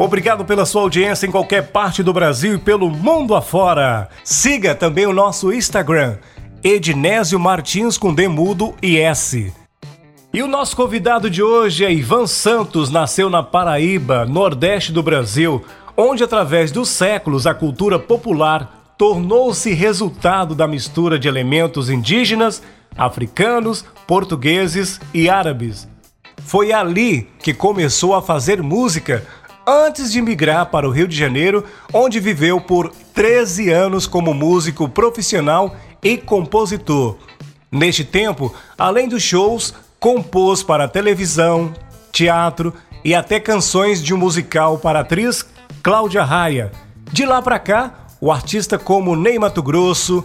Obrigado pela sua audiência em qualquer parte do Brasil e pelo mundo afora. Siga também o nosso Instagram, Ednésio Martins com Demudo e S. E o nosso convidado de hoje é Ivan Santos, nasceu na Paraíba, nordeste do Brasil, onde através dos séculos a cultura popular tornou-se resultado da mistura de elementos indígenas, africanos, portugueses e árabes. Foi ali que começou a fazer música antes de migrar para o Rio de Janeiro, onde viveu por 13 anos como músico profissional e compositor. Neste tempo, além dos shows, compôs para televisão, teatro e até canções de um musical para a atriz Cláudia Raia. De lá para cá, o artista como Ney Mato Grosso,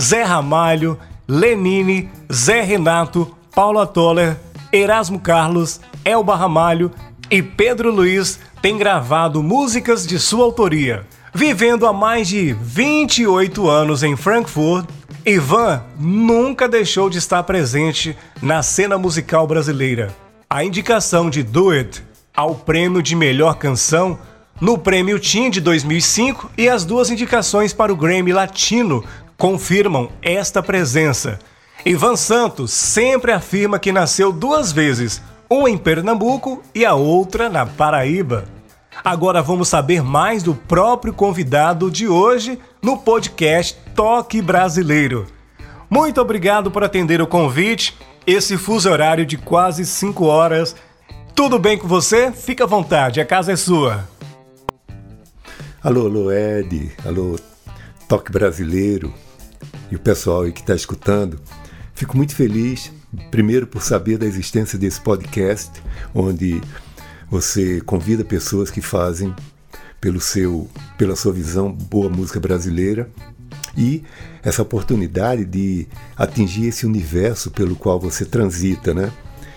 Zé Ramalho, Lenine, Zé Renato, Paula Toller, Erasmo Carlos, Elba Ramalho e Pedro Luiz tem gravado músicas de sua autoria. Vivendo há mais de 28 anos em Frankfurt, Ivan nunca deixou de estar presente na cena musical brasileira. A indicação de Do It ao prêmio de melhor canção no Prêmio Tim de 2005 e as duas indicações para o Grammy Latino confirmam esta presença. Ivan Santos sempre afirma que nasceu duas vezes, uma em Pernambuco e a outra na Paraíba. Agora vamos saber mais do próprio convidado de hoje no podcast Toque Brasileiro. Muito obrigado por atender o convite, esse fuso horário de quase 5 horas. Tudo bem com você? Fica à vontade, a casa é sua. Alô, alô, Ed, alô, Toque Brasileiro e o pessoal aí que está escutando. Fico muito feliz Primeiro, por saber da existência desse podcast, onde você convida pessoas que fazem pelo seu, pela sua visão boa música brasileira e essa oportunidade de atingir esse universo pelo qual você transita, né?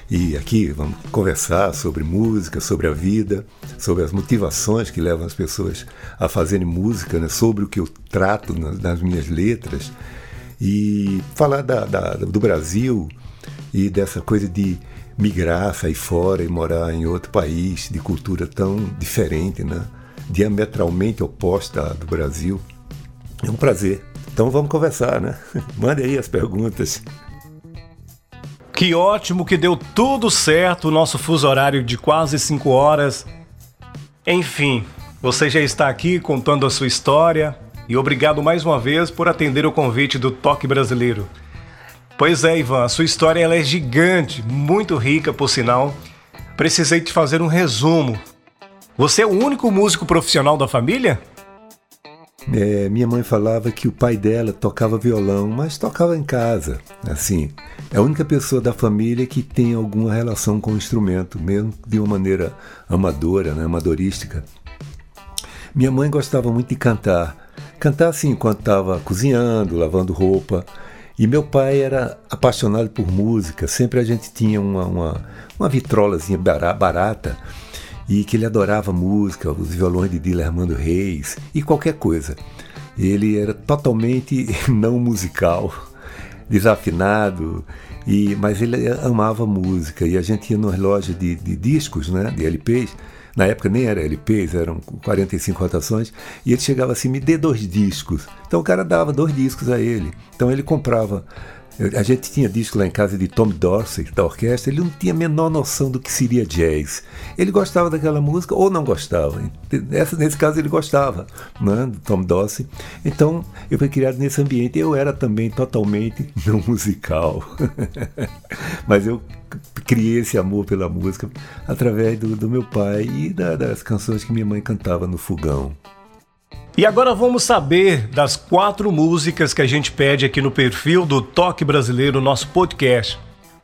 E aqui vamos conversar sobre música, sobre a vida, sobre as motivações que levam as pessoas a fazerem música, né? sobre o que eu trato nas, nas minhas letras e falar da, da, do Brasil, e dessa coisa de migrar, sair fora e morar em outro país de cultura tão diferente, né? diametralmente oposta do Brasil. É um prazer. Então vamos conversar, né? Mande aí as perguntas. Que ótimo que deu tudo certo o nosso fuso horário de quase 5 horas. Enfim, você já está aqui contando a sua história e obrigado mais uma vez por atender o convite do Toque Brasileiro. Pois é, Ivan, a sua história ela é gigante, muito rica, por sinal. Precisei te fazer um resumo. Você é o único músico profissional da família? É, minha mãe falava que o pai dela tocava violão, mas tocava em casa. Assim, é a única pessoa da família que tem alguma relação com o instrumento, mesmo de uma maneira amadora, né, amadorística. Minha mãe gostava muito de cantar. Cantar assim enquanto estava cozinhando, lavando roupa. E meu pai era apaixonado por música, sempre a gente tinha uma, uma, uma vitrolazinha barata e que ele adorava música, os violões de Dila Armando Reis e qualquer coisa. Ele era totalmente não musical, desafinado, e, mas ele amava música e a gente ia nas lojas de, de discos, né, de LPs, na época nem era LPs, eram 45 rotações, e ele chegava assim, me dê dois discos. Então o cara dava dois discos a ele. Então ele comprava a gente tinha disco lá em casa de Tom Dorsey, da orquestra, ele não tinha a menor noção do que seria jazz. Ele gostava daquela música ou não gostava. Nesse caso ele gostava, né, do Tom Dorsey. Então eu fui criado nesse ambiente. Eu era também totalmente não musical. Mas eu criei esse amor pela música através do, do meu pai e da, das canções que minha mãe cantava no fogão. E agora vamos saber das quatro músicas que a gente pede aqui no perfil do Toque Brasileiro, nosso podcast.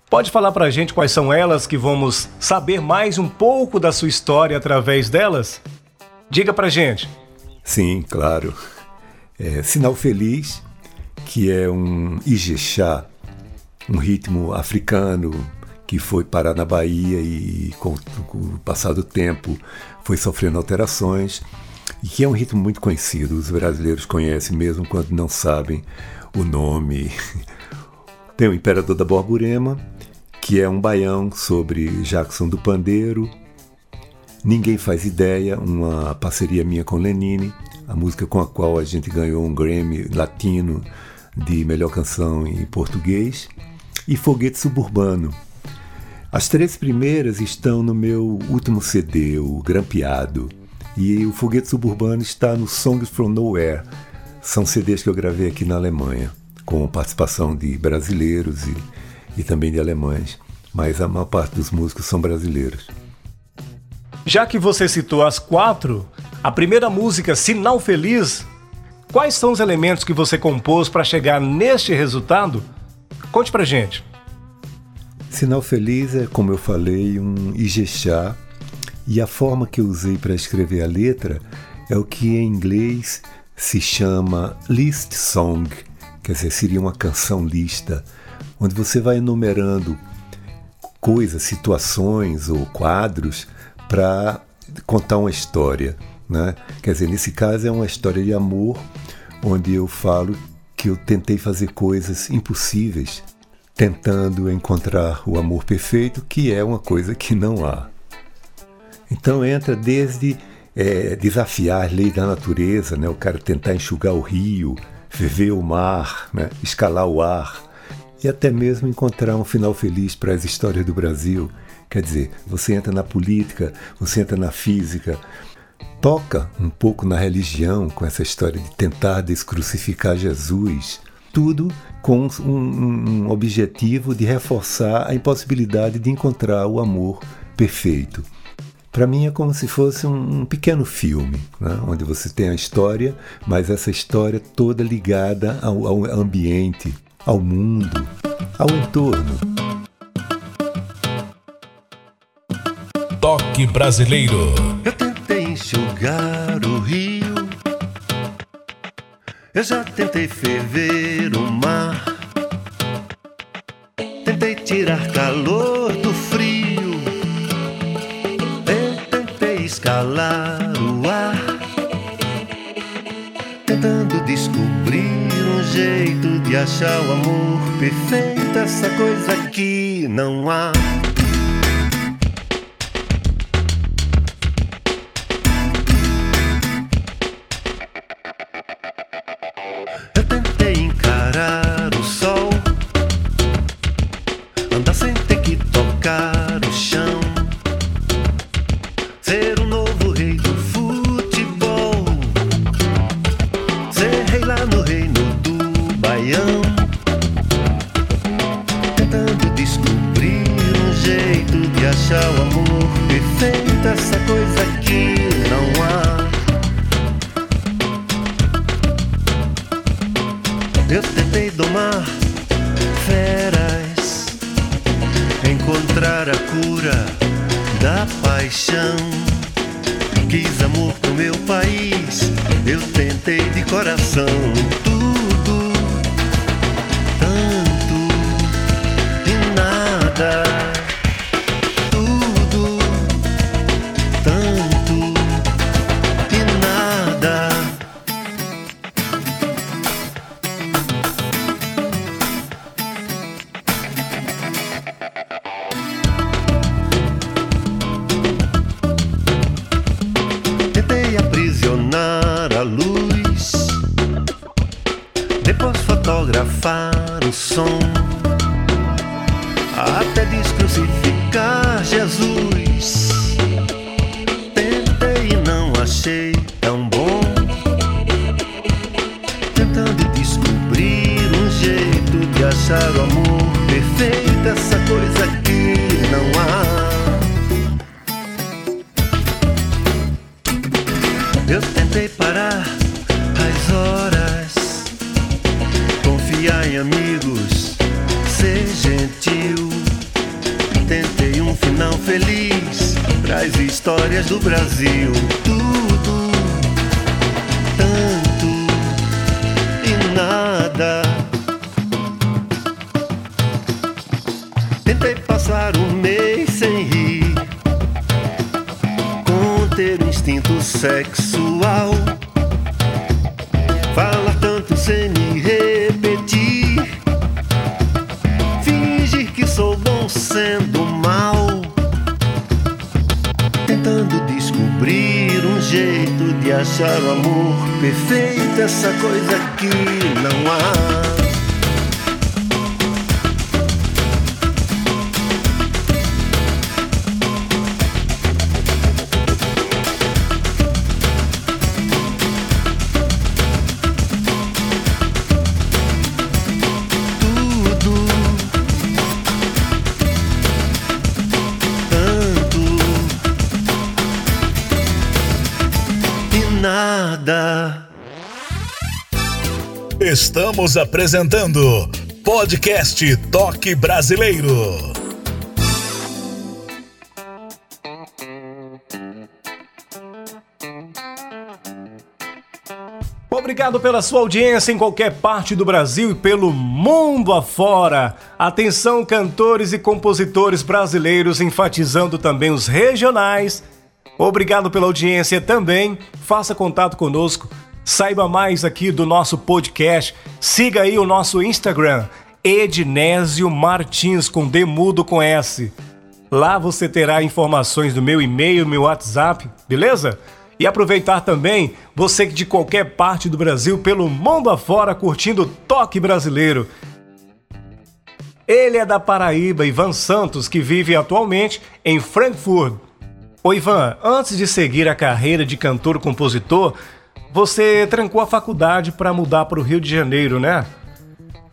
Pode falar pra gente quais são elas que vamos saber mais um pouco da sua história através delas? Diga pra gente. Sim, claro. É, Sinal Feliz, que é um Ijexá, um ritmo africano que foi parar na Bahia e com, com o passar do tempo foi sofrendo alterações e que é um ritmo muito conhecido. Os brasileiros conhecem mesmo quando não sabem o nome. Tem o Imperador da Borborema, que é um baião sobre Jackson do Pandeiro. Ninguém faz ideia, uma parceria minha com Lenine, a música com a qual a gente ganhou um Grammy latino de melhor canção em português, e Foguete Suburbano. As três primeiras estão no meu último CD, o Grampeado, e o Foguete Suburbano está no Songs from Nowhere. São CDs que eu gravei aqui na Alemanha, com participação de brasileiros e e também de alemães, mas a maior parte dos músicos são brasileiros. Já que você citou as quatro, a primeira música, Sinal Feliz, quais são os elementos que você compôs para chegar neste resultado? Conte pra gente. Sinal Feliz é, como eu falei, um Ijexá, e a forma que eu usei para escrever a letra é o que em inglês se chama list song, quer dizer, seria uma canção lista onde você vai enumerando coisas, situações ou quadros para contar uma história. Né? Quer dizer, nesse caso é uma história de amor, onde eu falo que eu tentei fazer coisas impossíveis, tentando encontrar o amor perfeito, que é uma coisa que não há. Então entra desde é, desafiar as leis da natureza, né? o cara tentar enxugar o rio, viver o mar, né? escalar o ar, e até mesmo encontrar um final feliz para as histórias do Brasil. Quer dizer, você entra na política, você entra na física, toca um pouco na religião com essa história de tentar descrucificar Jesus, tudo com um, um, objetivo de reforçar a impossibilidade de encontrar o amor perfeito. Para mim é como se fosse um, um pequeno filme, né? onde você tem a história, mas essa história toda ligada ao, ao ambiente, ao mundo, ao entorno. Toque brasileiro. Eu tentei enxugar o rio. Eu já tentei ferver o mar. Tentei tirar calor do frio. Escalar o ar. Tentando descobrir um jeito de achar o amor perfeito, essa coisa que não há. Ser rei tentei parar as horas. Confiar em amigos, ser gentil. Tentei um final feliz para as histórias do Brasil. Tudo, tanto e nada. Tentei passar um mês sem rir, conter o instinto sexo essa coisa Estamos apresentando Podcast Toque Brasileiro. Obrigado pela sua audiência em qualquer parte do Brasil e pelo mundo afora. Atenção, cantores e compositores brasileiros, enfatizando também os regionais. Obrigado pela audiência também. Faça contato conosco Saiba mais aqui do nosso podcast. Siga aí o nosso Instagram, Ednésio Martins, com D mudo com S. Lá você terá informações do meu e-mail, meu WhatsApp, beleza? E aproveitar também você que de qualquer parte do Brasil, pelo mundo afora, curtindo o toque brasileiro. Ele é da Paraíba, Ivan Santos, que vive atualmente em Frankfurt. Ô Ivan, antes de seguir a carreira de cantor-compositor, você trancou a faculdade para mudar para o Rio de Janeiro, né?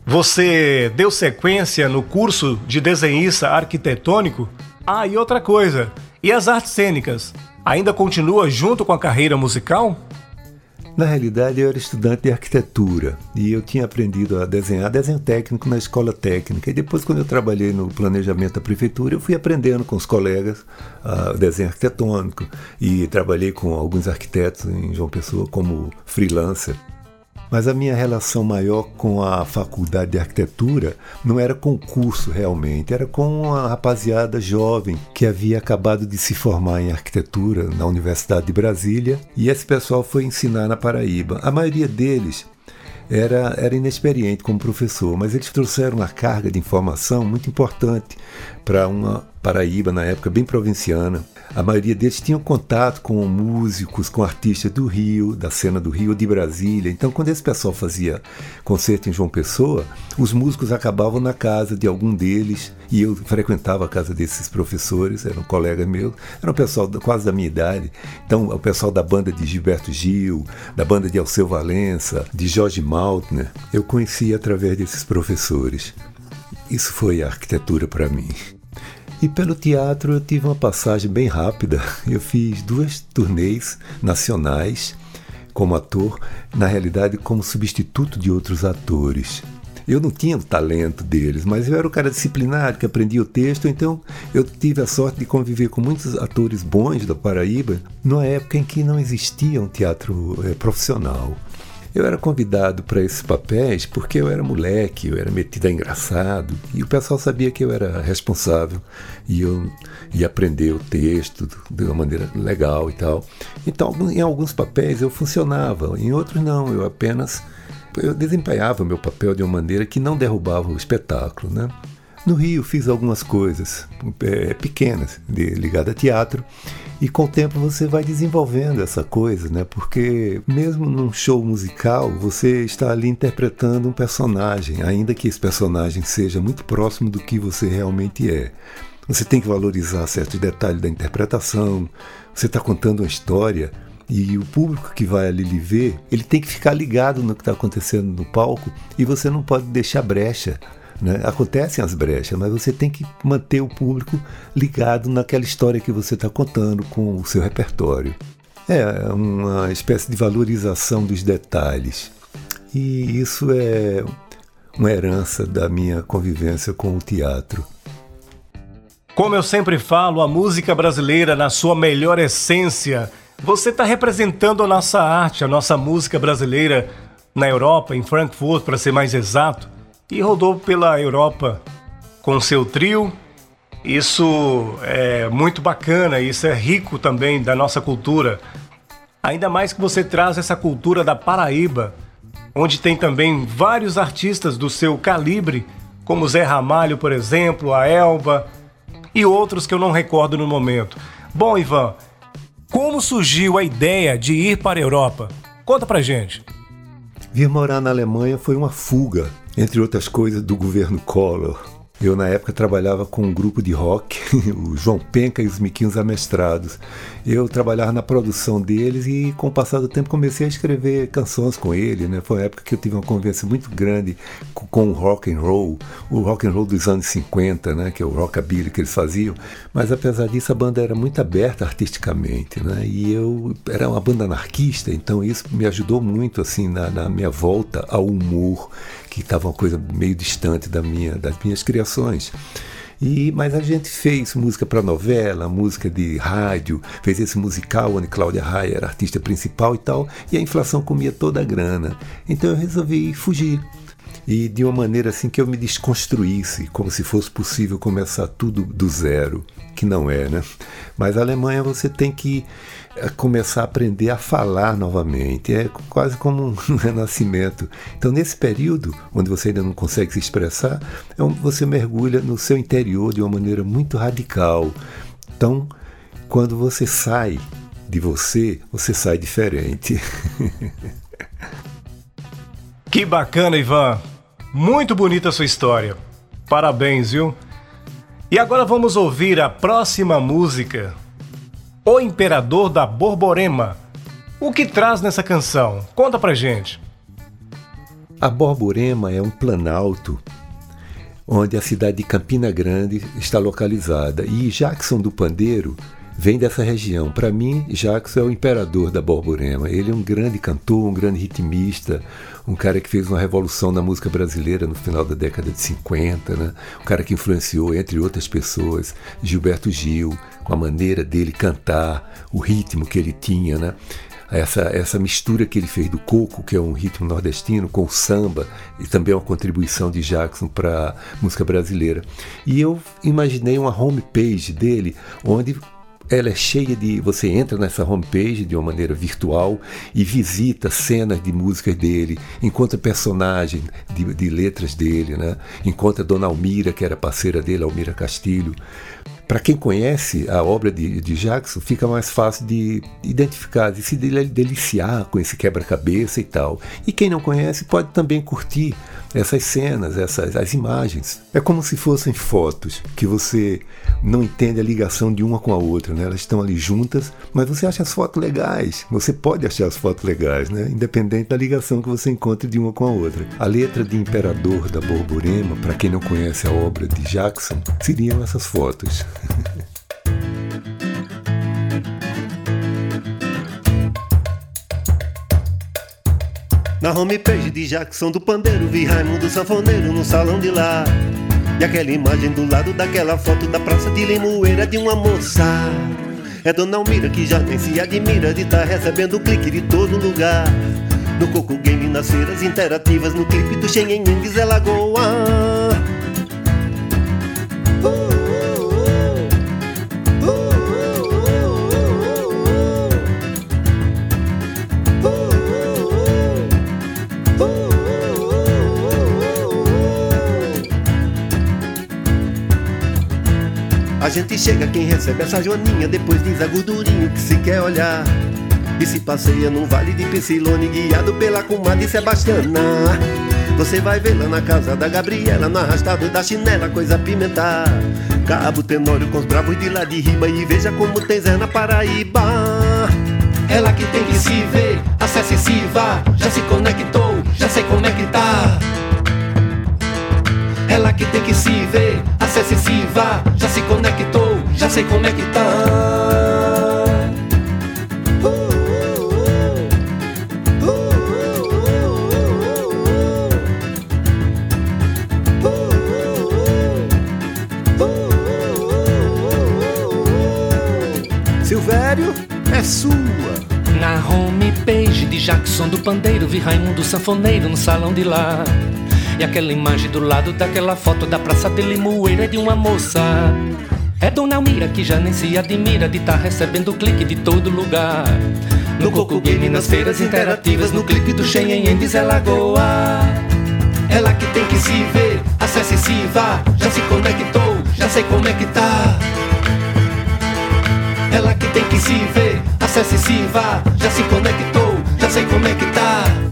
Você deu sequência no curso de desenhista arquitetônico? Ah, e outra coisa, e as artes cênicas? Ainda continua junto com a carreira musical? Na realidade, eu era estudante de arquitetura e eu tinha aprendido a desenhar desenho técnico na escola técnica. E depois, quando eu trabalhei no planejamento da prefeitura, eu fui aprendendo com os colegas a desenho arquitetônico e trabalhei com alguns arquitetos em João Pessoa como freelancer. Mas a minha relação maior com a faculdade de arquitetura não era com o curso realmente, era com uma rapaziada jovem que havia acabado de se formar em arquitetura na Universidade de Brasília e esse pessoal foi ensinar na Paraíba. A maioria deles era, era inexperiente como professor, mas eles trouxeram uma carga de informação muito importante para uma Paraíba, na época bem provinciana. A maioria deles tinham contato com músicos, com artistas do Rio, da cena do Rio, de Brasília. Então, quando esse pessoal fazia concerto em João Pessoa, os músicos acabavam na casa de algum deles e eu frequentava a casa desses professores, eram colegas meus, era um pessoal quase da minha idade. Então, o pessoal da banda de Gilberto Gil, da banda de Alceu Valença, de Jorge Maltner, eu conhecia através desses professores. Isso foi a arquitetura para mim. E pelo teatro eu tive uma passagem bem rápida. Eu fiz duas turnês nacionais como ator, na realidade como substituto de outros atores. Eu não tinha o talento deles, mas eu era o cara disciplinado que aprendia o texto, então eu tive a sorte de conviver com muitos atores bons da Paraíba, numa época em que não existia um teatro é, profissional. Eu era convidado para esses papéis porque eu era moleque, eu era metido a engraçado e o pessoal sabia que eu era responsável e eu ia aprender o texto de uma maneira legal e tal. Então, em alguns papéis eu funcionava, em outros não, eu apenas eu desempenhava o meu papel de uma maneira que não derrubava o espetáculo, né? No Rio fiz algumas coisas é, pequenas ligadas a teatro e com o tempo você vai desenvolvendo essa coisa, né? Porque mesmo num show musical, você está ali interpretando um personagem, ainda que esse personagem seja muito próximo do que você realmente é. Você tem que valorizar certos detalhes da interpretação. Você está contando uma história e o público que vai ali lhe ver, ele tem que ficar ligado no que está acontecendo no palco e você não pode deixar brecha né? Acontecem as brechas, mas você tem que manter o público ligado naquela história que você está contando com o seu repertório. É uma espécie de valorização dos detalhes. E isso é uma herança da minha convivência com o teatro. Como eu sempre falo, a música brasileira na sua melhor essência. Você está representando a nossa arte, a nossa música brasileira na Europa, em Frankfurt, para ser mais exato e rodou pela Europa com seu trio Isso é muito bacana, isso é rico também da nossa cultura. Ainda mais que você traz essa cultura da Paraíba, onde tem também vários artistas do seu calibre, como Zé Ramalho, por exemplo, a Elba e outros que eu não recordo no momento. Bom, Ivan, como surgiu a ideia de ir para a Europa? Conta pra gente. Vir morar na Alemanha foi uma fuga, entre outras coisas, do governo Collor. Eu, na época, trabalhava com um grupo de rock, o João Penca e os Miquinhos Amestrados. Eu trabalhava na produção deles e, com o passar do tempo, comecei a escrever canções com ele. Né? Foi uma época que eu tive uma convivência muito grande com o rock and roll, o rock and roll dos anos 50, né? que é o rockabilly que eles faziam. Mas, apesar disso, a banda era muito aberta artisticamente. Né? E eu era uma banda anarquista, então isso me ajudou muito assim na, na minha volta ao humor que estava uma coisa meio distante da minha, das minhas criações. E, mas a gente fez música para novela, música de rádio, fez esse musical onde Cláudia Raia era artista principal e tal, e a inflação comia toda a grana. Então eu resolvi fugir. E de uma maneira assim que eu me desconstruísse, como se fosse possível começar tudo do zero, que não é, né? Mas a Alemanha você tem que começar a aprender a falar novamente. É quase como um renascimento. Então, nesse período, onde você ainda não consegue se expressar, é um, você mergulha no seu interior de uma maneira muito radical. Então, quando você sai de você, você sai diferente. que bacana, Ivan. Muito bonita a sua história. Parabéns, viu? E agora vamos ouvir a próxima música o Imperador da Borborema. O que traz nessa canção? Conta pra gente. A Borborema é um planalto onde a cidade de Campina Grande está localizada. E Jackson do Pandeiro vem dessa região. Para mim, Jackson é o imperador da Borborema. Ele é um grande cantor, um grande ritmista, um cara que fez uma revolução na música brasileira no final da década de 50, né? um cara que influenciou, entre outras pessoas, Gilberto Gil, com a maneira dele cantar, o ritmo que ele tinha, né? essa, essa mistura que ele fez do coco, que é um ritmo nordestino, com o samba, e também uma contribuição de Jackson para música brasileira. E eu imaginei uma homepage dele, onde ela é cheia de. Você entra nessa homepage de uma maneira virtual e visita cenas de músicas dele, encontra personagens de, de letras dele, né? encontra Dona Almira, que era parceira dele, Almira Castilho. Para quem conhece a obra de, de, Jackson, fica mais fácil de identificar, de se deliciar com esse quebra-cabeça e tal. E quem não conhece pode também curtir essas cenas, essas as imagens. É como se fossem fotos que você não entende a ligação de uma com a outra, né? Elas estão ali juntas, mas você acha as fotos legais. Você pode achar as fotos legais, né? Independente da ligação que você encontre de uma com a outra. A letra de Imperador da Borborema, para quem não conhece a obra de Jackson, seriam essas fotos. Na homepage de Jackson do Pandeiro Vi Raimundo Sanfoneiro no salão de lá. E aquela imagem do lado daquela foto Da praça de Limoeira de uma moça. É Dona Almira que já nem se admira De estar tá recebendo clique de todo lugar. No Coco Game, nas feiras interativas No clipe do Xenhen Zé Lagoa A gente chega, quem recebe essa joaninha Depois diz a gordurinho que se quer olhar. E se passeia num vale de Pensilone Guiado pela comadre Sebastiana. Você vai lá na casa da Gabriela No arrastado da chinela, coisa pimentar. Cabo Tenório com os bravos de lá de riba E veja como tem Zé na Paraíba. Ela que tem que se ver, acesse se vá. Já se conectou, já sei como é que tá ela que tem que se ver, acesse se vá, já se conectou, já sei como é que tá. Silvério, é sua. Na homepage de Jackson do Pandeiro, vi Raimundo Sanfoneiro no salão de lá. E aquela imagem do lado daquela foto da praça de Limoeira é de uma moça. É Dona Almira que já nem se admira de estar tá recebendo clique de todo lugar. No Coco Game, nas feiras interativas, no clipe do Cheyenne em Diz Lagoa. Ela que tem que se ver, acesse se vá. Já se conectou, já sei como é que tá. Ela que tem que se ver, acesse se vá. Já se conectou, já sei como é que tá.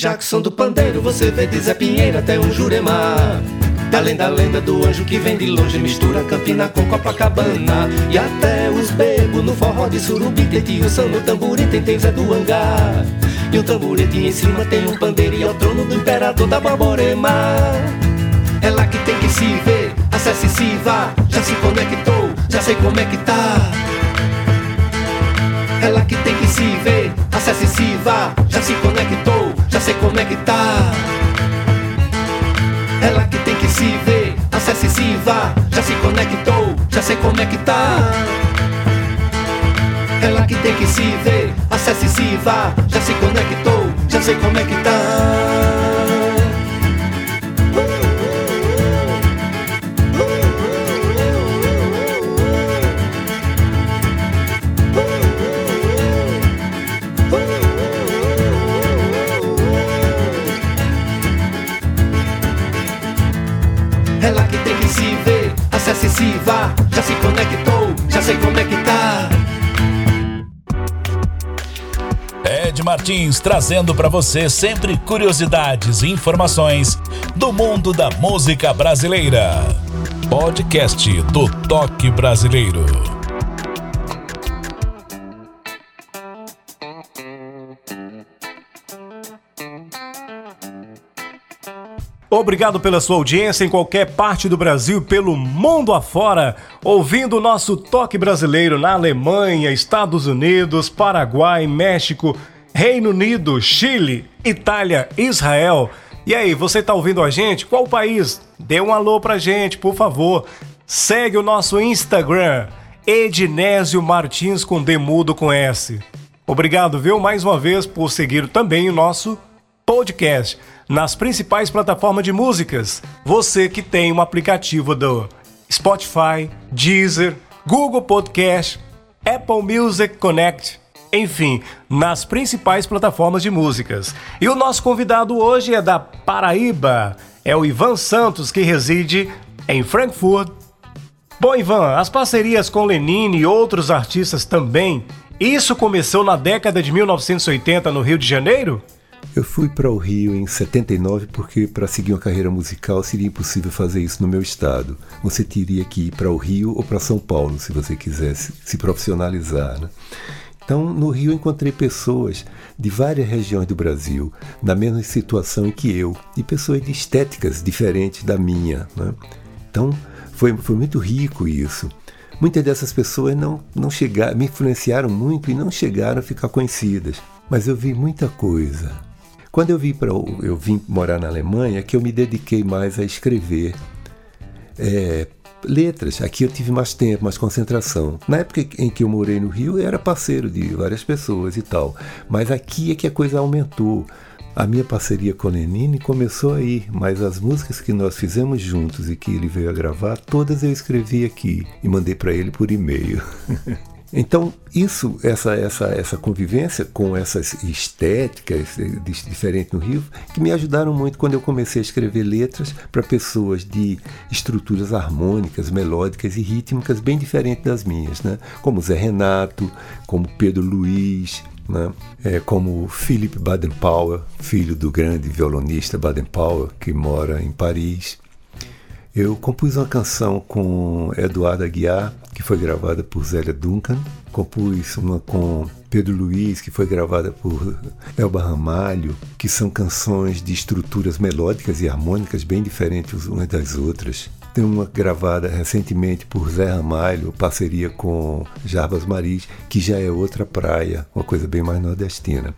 Jackson do Pandeiro, você vê de Zé Pinheiro até um Juremar. Além da lenda do anjo que vem de longe, mistura Campina com Copacabana. E até os bebos no forró de Surubi, tem tio Sam no tamborim, tem tem Zé do Hangar. E o tamborete em cima tem um pandeiro e é o trono do imperador da Baborema. É lá que tem que se ver, acesse se vá, já se conectou, já sei como é que tá. É lá que tem que se ver, e se vá, já se conectou, já sei tá. Ela que tem que se ver, acesse e se vá, já se conectou, já sei tá. Ela que tem que se ver, acesse e se vá, já se conectou, já sei como Trazendo para você sempre curiosidades e informações do mundo da música brasileira. Podcast do Toque Brasileiro. Obrigado pela sua audiência em qualquer parte do Brasil, pelo mundo afora, ouvindo o nosso toque brasileiro na Alemanha, Estados Unidos, Paraguai, México, Reino Unido, Chile, Itália, Israel. E aí, você tá ouvindo a gente? Qual país? Dê um alô pra gente, por favor. Segue o nosso Instagram, Ednésio Martins com Demudo com S. Obrigado, viu, mais uma vez por seguir também o nosso podcast nas principais plataformas de músicas. Você que tem um aplicativo do Spotify, Deezer, Google Podcast, Apple Music Connect, enfim, nas principais plataformas de músicas. E o nosso convidado hoje é da Paraíba, é o Ivan Santos, que reside em Frankfurt. Bom, Ivan, as parcerias com Lenine e outros artistas também, isso começou na década de 1980 no Rio de Janeiro? Eu fui para o Rio em 79 porque para seguir uma carreira musical seria impossível fazer isso no meu estado. Você teria que ir para o Rio ou para São Paulo se você quisesse se profissionalizar. Né? Então, no Rio encontrei pessoas de várias regiões do Brasil na mesma situação que eu e pessoas de estéticas diferentes da minha. Né? Então, foi, foi muito rico isso. Muitas dessas pessoas não, não chegaram, me influenciaram muito e não chegaram a ficar conhecidas. Mas eu vi muita coisa quando eu vim para eu vim morar na Alemanha, que eu me dediquei mais a escrever é, letras. Aqui eu tive mais tempo, mais concentração. Na época em que eu morei no Rio, eu era parceiro de várias pessoas e tal. Mas aqui é que a coisa aumentou. A minha parceria com Lenine começou aí, mas as músicas que nós fizemos juntos e que ele veio a gravar, todas eu escrevi aqui e mandei para ele por e-mail. Então, isso, essa, essa, essa convivência com essas estéticas diferentes no Rio, que me ajudaram muito quando eu comecei a escrever letras para pessoas de estruturas harmônicas, melódicas e rítmicas bem diferentes das minhas, né? como Zé Renato, como Pedro Luiz, né? É como Philip Baden-Powell, filho do grande violonista Baden-Powell, que mora em Paris. Eu compus uma canção com Eduardo Aguiar, que foi gravada por Zélia Duncan. Compus uma com Pedro Luiz, que foi gravada por Elba Ramalho, que são canções de estruturas melódicas e harmônicas bem diferentes umas das outras. Tem uma gravada recentemente por Zé Ramalho, parceria com Jarbas Maris, que já é outra praia, uma coisa bem mais nordestina.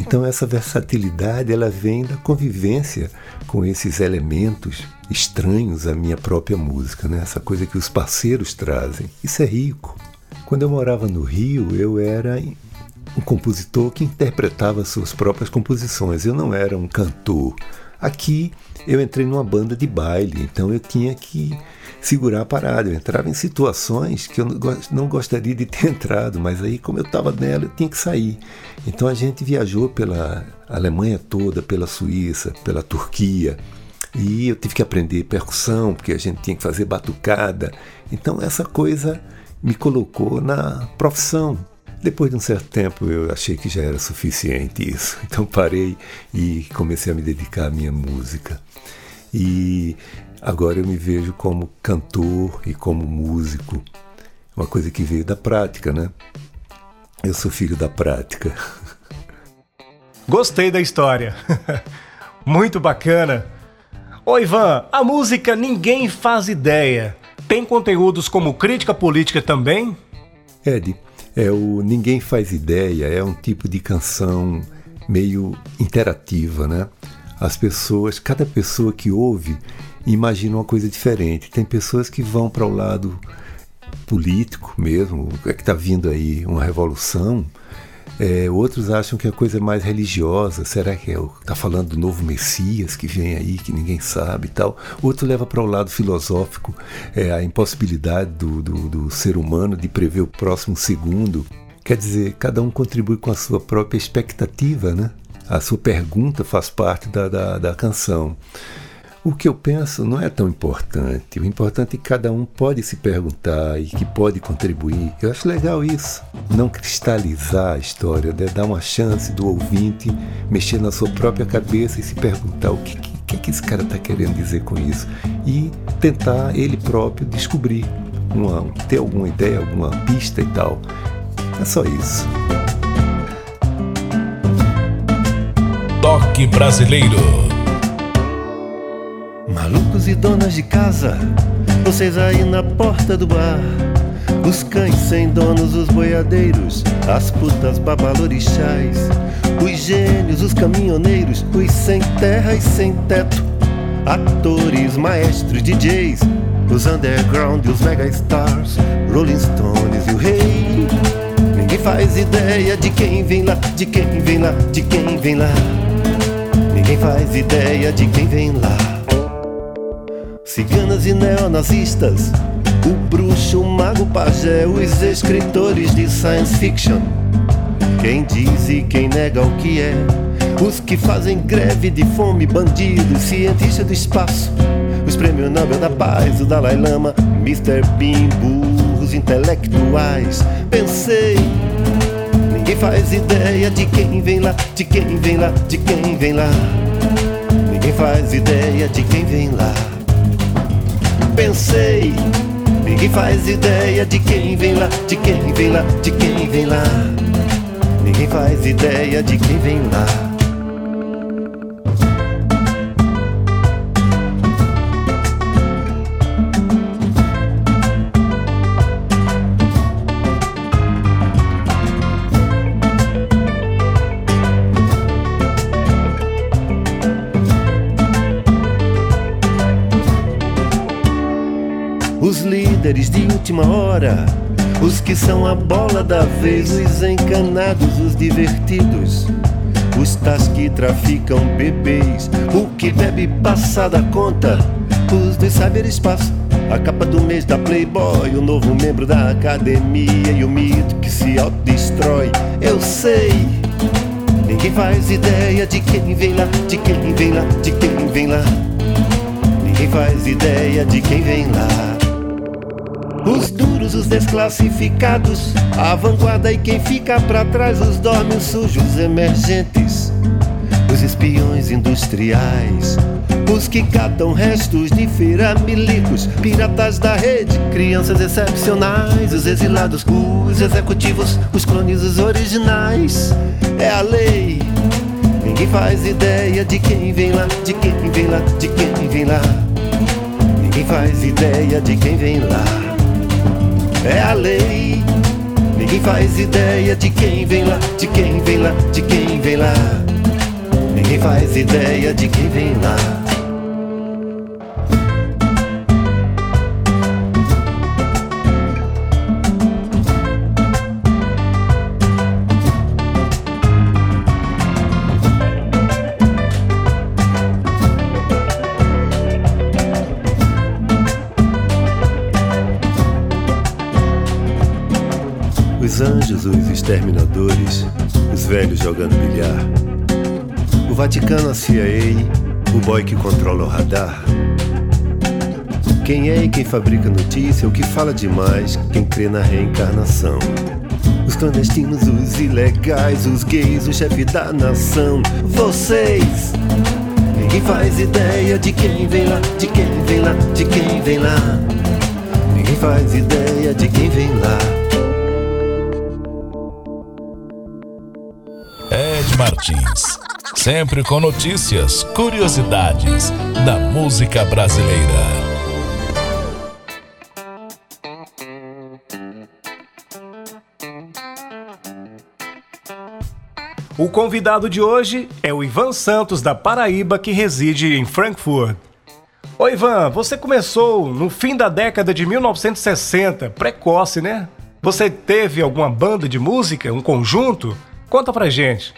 Então essa versatilidade ela vem da convivência com esses elementos estranhos à minha própria música, né? Essa coisa que os parceiros trazem. Isso é rico. Quando eu morava no Rio, eu era um compositor que interpretava suas próprias composições. Eu não era um cantor. Aqui eu entrei numa banda de baile, então eu tinha que segurar a parada. Eu entrava em situações que eu não gostaria de ter entrado, mas aí, como eu estava nela, eu tinha que sair. Então a gente viajou pela Alemanha toda, pela Suíça, pela Turquia. E eu tive que aprender percussão, porque a gente tinha que fazer batucada. Então essa coisa me colocou na profissão. Depois de um certo tempo eu achei que já era suficiente isso. Então parei e comecei a me dedicar à minha música. E Agora eu me vejo como cantor e como músico, uma coisa que veio da prática, né? Eu sou filho da prática. Gostei da história. Muito bacana. Ô Ivan, a música Ninguém Faz Ideia tem conteúdos como crítica política também? Ed, é o Ninguém Faz Ideia é um tipo de canção meio interativa, né? As pessoas, cada pessoa que ouve imaginam uma coisa diferente. Tem pessoas que vão para o lado político mesmo, é que está vindo aí uma revolução. É, outros acham que a coisa é mais religiosa. Será que está é, tá falando do novo Messias que vem aí, que ninguém sabe e tal? Outro leva para o lado filosófico é, a impossibilidade do, do, do ser humano de prever o próximo segundo. Quer dizer, cada um contribui com a sua própria expectativa, né? A sua pergunta faz parte da, da, da canção. O que eu penso não é tão importante. O importante é que cada um pode se perguntar e que pode contribuir. Eu acho legal isso. Não cristalizar a história, né? dar uma chance do ouvinte mexer na sua própria cabeça e se perguntar o que, que, que esse cara está querendo dizer com isso. E tentar ele próprio descobrir, uma, ter alguma ideia, alguma pista e tal. É só isso. Toque Brasileiro. Malucos e donas de casa, vocês aí na porta do bar. Os cães sem donos, os boiadeiros, as putas babalorixás, os gênios, os caminhoneiros, os sem terra e sem teto, atores, maestros, DJs, os underground e os megastars, Rolling Stones e o rei. Ninguém faz ideia de quem vem lá, de quem vem lá, de quem vem lá. Ninguém faz ideia de quem vem lá. Ciganas e neonazistas, o bruxo, o mago, o pajé, os escritores de science fiction. Quem diz e quem nega o que é, os que fazem greve de fome, bandidos, cientistas do espaço, os prêmios Nobel da Paz, o Dalai Lama, Mr. Bean, burros intelectuais. Pensei, ninguém faz ideia de quem vem lá, de quem vem lá, de quem vem lá. Ninguém faz ideia de quem vem lá pensei. Ninguém faz ideia de quem vem lá, de quem vem lá, de quem vem lá. Ninguém faz ideia de quem vem lá. Líderes de última hora, os que são a bola da vez, os encanados, os divertidos, os tais que traficam bebês, o que bebe passada conta, os do cyberespaço, a capa do mês da Playboy, o novo membro da academia e o mito que se autodestrói. Eu sei. Ninguém faz ideia de quem vem lá, de quem vem lá, de quem vem lá. Ninguém faz ideia de quem vem lá. Os duros, os desclassificados, a vanguarda e quem fica para trás, os dormes sujos emergentes, os espiões industriais, os que catam restos de firamilicos, piratas da rede, crianças excepcionais, os exilados, os executivos, os clones, os originais. É a lei. Ninguém faz ideia de quem vem lá, de quem vem lá, de quem vem lá. Ninguém faz ideia de quem vem lá. É a lei. Ninguém faz ideia de quem vem lá, de quem vem lá, de quem vem lá. Ninguém faz ideia de quem vem lá. Os exterminadores, os velhos jogando bilhar. O Vaticano, a CIA, o boy que controla o radar. Quem é e quem fabrica notícia, o que fala demais, quem crê na reencarnação. Os clandestinos, os ilegais, os gays, o chefe da nação. Vocês! Ninguém faz ideia de quem vem lá, de quem vem lá, de quem vem lá. Ninguém faz ideia de quem vem lá. Martins. Sempre com notícias, curiosidades da música brasileira. O convidado de hoje é o Ivan Santos, da Paraíba, que reside em Frankfurt. Oi, Ivan, você começou no fim da década de 1960, precoce, né? Você teve alguma banda de música, um conjunto? Conta pra gente.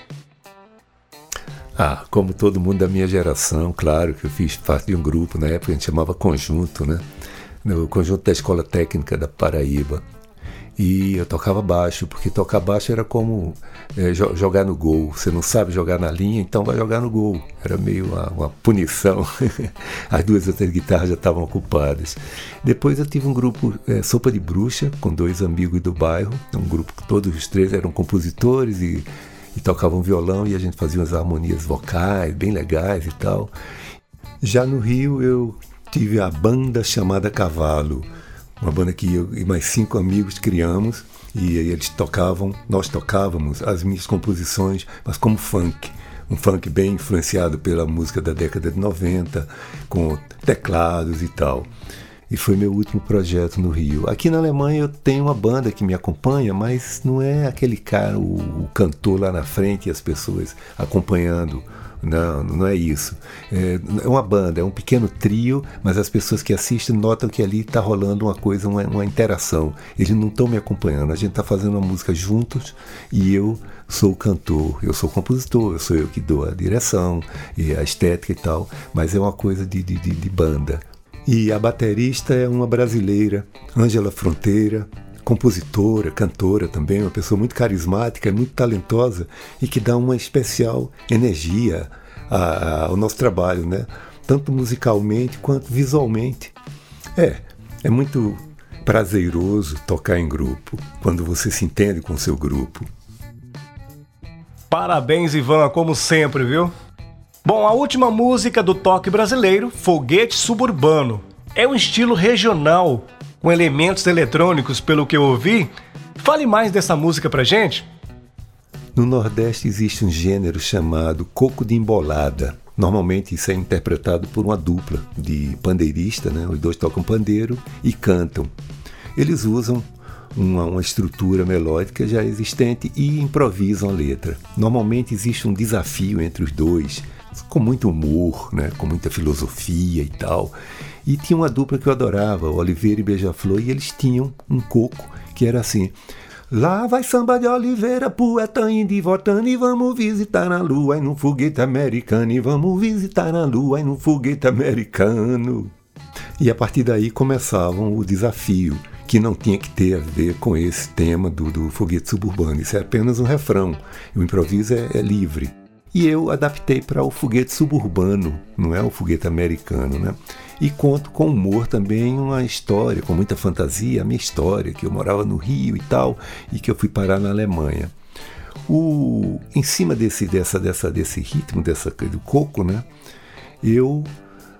Ah, como todo mundo da minha geração, claro que eu fiz parte de um grupo, na época a gente chamava Conjunto, né? No Conjunto da Escola Técnica da Paraíba. E eu tocava baixo, porque tocar baixo era como é, jogar no gol. Você não sabe jogar na linha, então vai jogar no gol. Era meio uma, uma punição. As duas outras guitarras já estavam ocupadas. Depois eu tive um grupo é, Sopa de Bruxa, com dois amigos do bairro. Um grupo que todos os três eram compositores e e tocavam violão e a gente fazia umas harmonias vocais bem legais e tal. Já no Rio eu tive a banda chamada Cavalo, uma banda que eu e mais cinco amigos criamos e eles tocavam, nós tocávamos as minhas composições, mas como funk. Um funk bem influenciado pela música da década de 90, com teclados e tal e foi meu último projeto no Rio. Aqui na Alemanha eu tenho uma banda que me acompanha, mas não é aquele cara, o, o cantor lá na frente e as pessoas acompanhando. Não, não é isso. É, é, uma banda, é um pequeno trio, mas as pessoas que assistem notam que ali está rolando uma coisa, uma, uma interação. Eles não estão me acompanhando, a gente está fazendo uma música juntos e eu sou o cantor, eu sou o compositor, eu sou eu que dou a direção e a estética e tal, mas é uma coisa de, de, de banda. E a baterista é uma brasileira, Ângela Fronteira, compositora, cantora também, uma pessoa muito carismática, muito talentosa e que dá uma especial energia ao nosso trabalho, né? Tanto musicalmente quanto visualmente. É, é muito prazeroso tocar em grupo, quando você se entende com o seu grupo. Parabéns, Ivan, como sempre, viu? Bom, a última música do toque brasileiro, Foguete Suburbano. É um estilo regional, com elementos eletrônicos, pelo que eu ouvi. Fale mais dessa música pra gente. No Nordeste existe um gênero chamado coco de embolada. Normalmente isso é interpretado por uma dupla de pandeirista, né? os dois tocam pandeiro e cantam. Eles usam uma, uma, estrutura melódica já existente e improvisam a letra. Normalmente existe um desafio entre os dois com muito humor, né, com muita filosofia e tal. E tinha uma dupla que eu adorava, Oliveira e Beija-Flor, e eles tinham um coco que era assim: Lá vai samba de Oliveira, poeta indo e voltando, e vamos visitar na lua, e no foguete americano, e vamos visitar na lua, e no foguete americano. E a partir daí começavam o desafio, que não tinha que ter a ver com esse tema do, do foguete suburbano. Isso é apenas um refrão. O improviso é, é livre. E eu adaptei para o foguete suburbano, não é o foguete americano, né? E conto com humor também uma história, com muita fantasia, a minha história, que eu morava no Rio e tal, e que eu fui parar na Alemanha. O, em cima desse, dessa, dessa, desse ritmo, dessa, do coco, né? Eu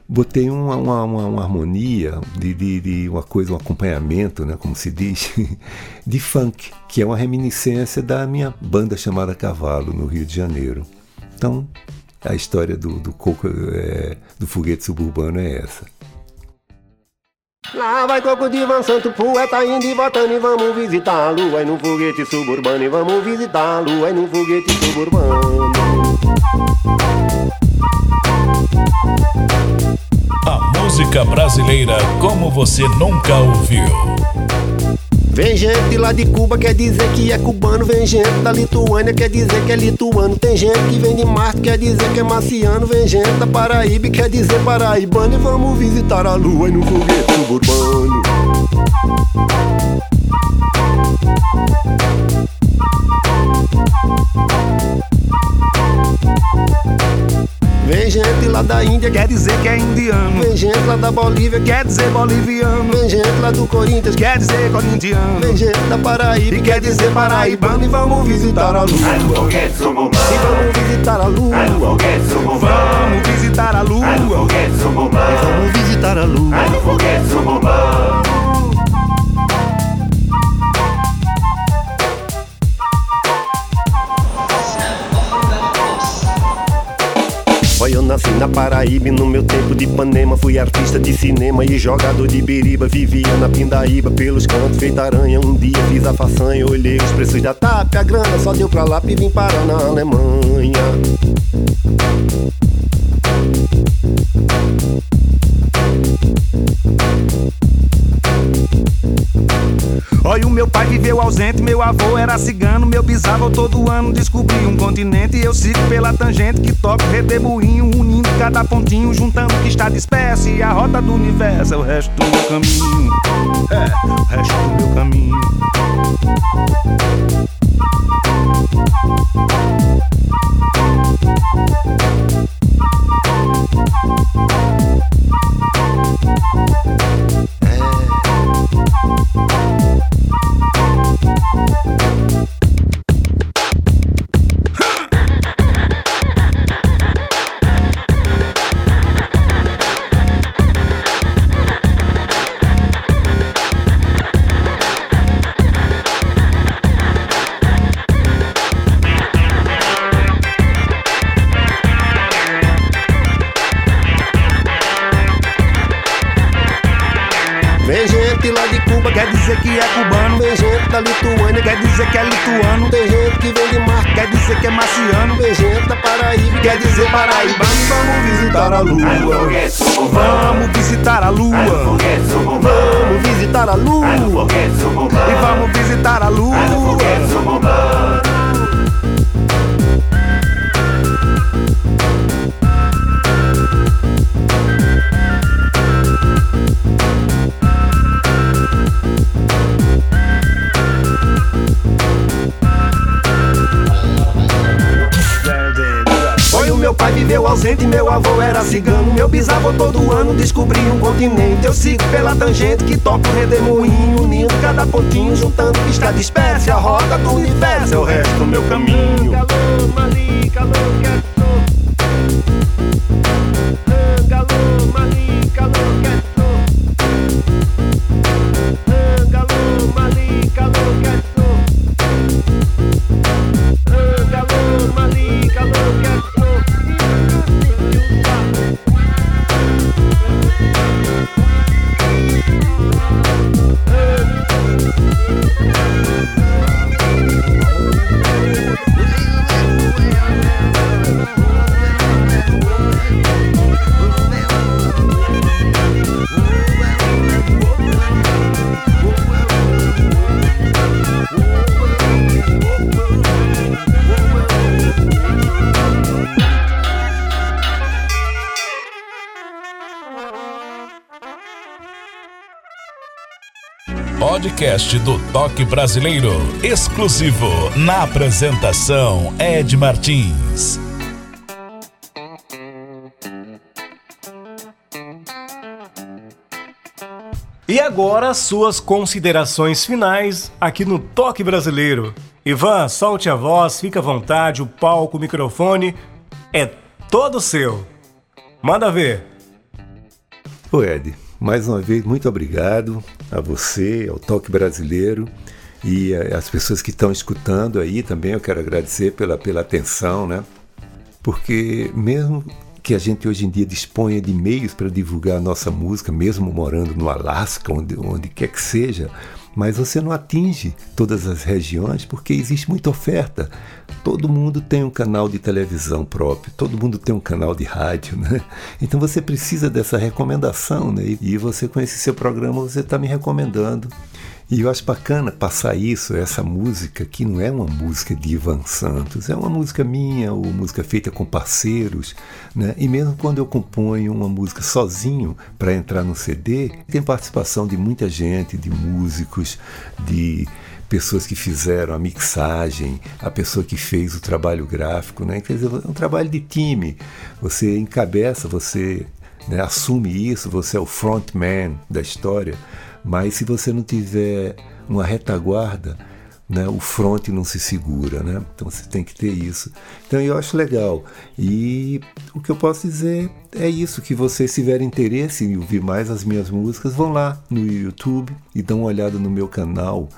botei uma, uma, uma, uma harmonia de, de, de, uma coisa, um acompanhamento, né, como se diz, de funk, que é uma reminiscência da minha banda chamada Cavalo, no Rio de Janeiro. Então, a história do, do coco, é, do foguete suburbano é essa. Lá vai coco de Van Santo, poeta indo e voltando e vamos visitar a lua no foguete suburbano e vamos visitar a lua no foguete suburbano. A música brasileira como você nunca ouviu. Vem gente lá de Cuba, quer dizer que é cubano. Vem gente da Lituânia, quer dizer que é lituano. Tem gente que vem de Marte, quer dizer que é marciano. Vem gente da Paraíba, quer dizer paraibano. E vamos visitar a lua no foguete suburbano. Lá da Índia, quer dizer que é indiano. Vem gente lá da Bolívia, quer dizer boliviano. Vem gente lá do Corinthians, quer dizer corintiano. Vem gente da Paraíba, e quer dizer paraibano. E vamos visitar a lua. E vamos visitar a lua. Vamos visitar a lua. E vamos visitar a lua. Nasci na Paraíba e no meu tempo de Panema Fui artista de cinema e jogador de biriba Vivia na Pindaíba, pelos cantos, feita aranha. Um dia fiz a façanha, olhei os preços da TAP A grana só deu pra lá e vim parar na Alemanha ausente, meu avô era cigano, meu bisavô todo ano descobri um continente. Eu sigo pela tangente que toca redemoinho, unindo cada pontinho, juntando o que está disperso. E a rota do universo é o resto do meu caminho. É, o resto do meu caminho. Juntando o que está disperso. E A roda do universo é o resto do meu caminho. podcast do Toque Brasileiro, exclusivo na apresentação Ed Martins. E agora suas considerações finais aqui no Toque Brasileiro. Ivan, solte a voz, fica à vontade, o palco, o microfone é todo seu. Manda ver. O Ed, mais uma vez, muito obrigado a você, ao Toque Brasileiro e as pessoas que estão escutando aí também. Eu quero agradecer pela, pela atenção, né? Porque mesmo que a gente hoje em dia disponha de meios para divulgar a nossa música, mesmo morando no Alasca, onde, onde quer que seja, mas você não atinge todas as regiões porque existe muita oferta. Todo mundo tem um canal de televisão próprio, todo mundo tem um canal de rádio, né? Então você precisa dessa recomendação, né? E você com esse seu programa você está me recomendando e eu acho bacana passar isso, essa música, que não é uma música de Ivan Santos, é uma música minha, ou música feita com parceiros, né? E mesmo quando eu componho uma música sozinho para entrar no CD, tem participação de muita gente, de músicos, de pessoas que fizeram a mixagem, a pessoa que fez o trabalho gráfico, né? Quer dizer, é um trabalho de time. Você encabeça, você né, assume isso, você é o frontman da história. Mas se você não tiver uma retaguarda, né, o fronte não se segura, né? Então você tem que ter isso. Então eu acho legal. E o que eu posso dizer é isso, que vocês tiverem interesse em ouvir mais as minhas músicas, vão lá no YouTube e dão uma olhada no meu canal.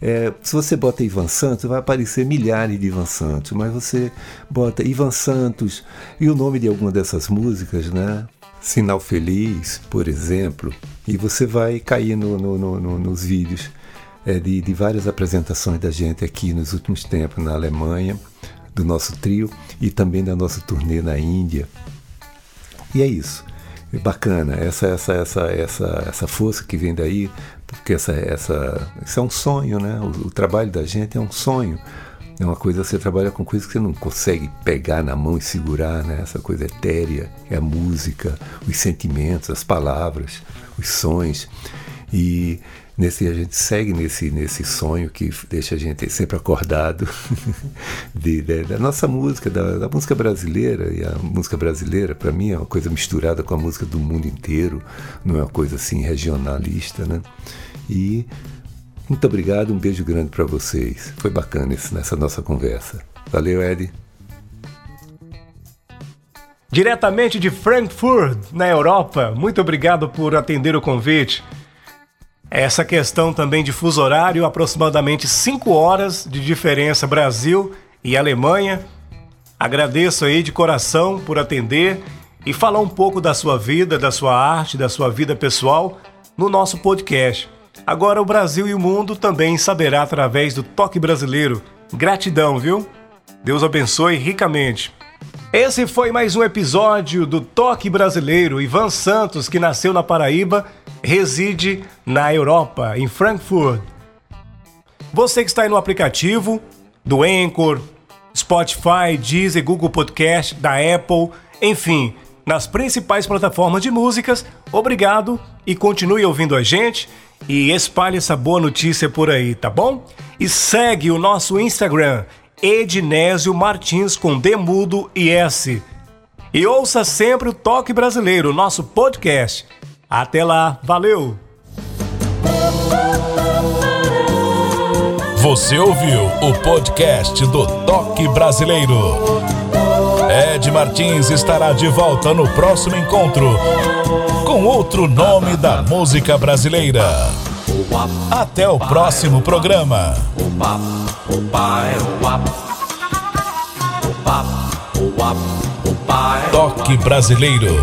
É, se você bota Ivan Santos, vai aparecer milhares de Ivan Santos, mas você bota Ivan Santos e o nome de alguma dessas músicas, né? Sinal Feliz, por exemplo, e você vai cair no, no, no, nos vídeos é, de, de várias apresentações da gente aqui nos últimos tempos na Alemanha, do nosso trio e também da nossa turnê na Índia. E é isso. É bacana, essa, essa, essa, essa, essa força que vem daí, porque essa, essa, isso é um sonho, né? O, o trabalho da gente é um sonho. É uma coisa, você trabalha com coisas que você não consegue pegar na mão e segurar, né? Essa coisa etérea, é a música, os sentimentos, as palavras, os sons. E nesse a gente segue nesse nesse sonho que deixa a gente sempre acordado de, de, da nossa música, da, da, música brasileira. E a música brasileira, para mim, é uma coisa misturada com a música do mundo inteiro, não é uma coisa assim regionalista, né? E muito obrigado, um beijo grande para vocês. Foi bacana isso nessa nossa conversa. Valeu, Ed. Diretamente de Frankfurt, na Europa, muito obrigado por atender o convite. Essa questão também de fuso horário, aproximadamente 5 horas de diferença Brasil e Alemanha. Agradeço aí de coração por atender e falar um pouco da sua vida, da sua arte, da sua vida pessoal no nosso podcast. Agora o Brasil e o mundo também saberá através do toque brasileiro. Gratidão, viu? Deus abençoe ricamente. Esse foi mais um episódio do Toque Brasileiro. Ivan Santos, que nasceu na Paraíba, reside na Europa, em Frankfurt. Você que está aí no aplicativo do Anchor, Spotify, Deezer, Google Podcast, da Apple, enfim, nas principais plataformas de músicas, obrigado e continue ouvindo a gente e espalhe essa boa notícia por aí, tá bom? E segue o nosso Instagram, Ednésio Martins com Demudo e S. E ouça sempre o Toque Brasileiro, nosso podcast. Até lá, valeu! Você ouviu o podcast do Toque Brasileiro. Ed Martins estará de volta no próximo encontro com outro nome da música brasileira. Até o próximo programa. Toque Brasileiro.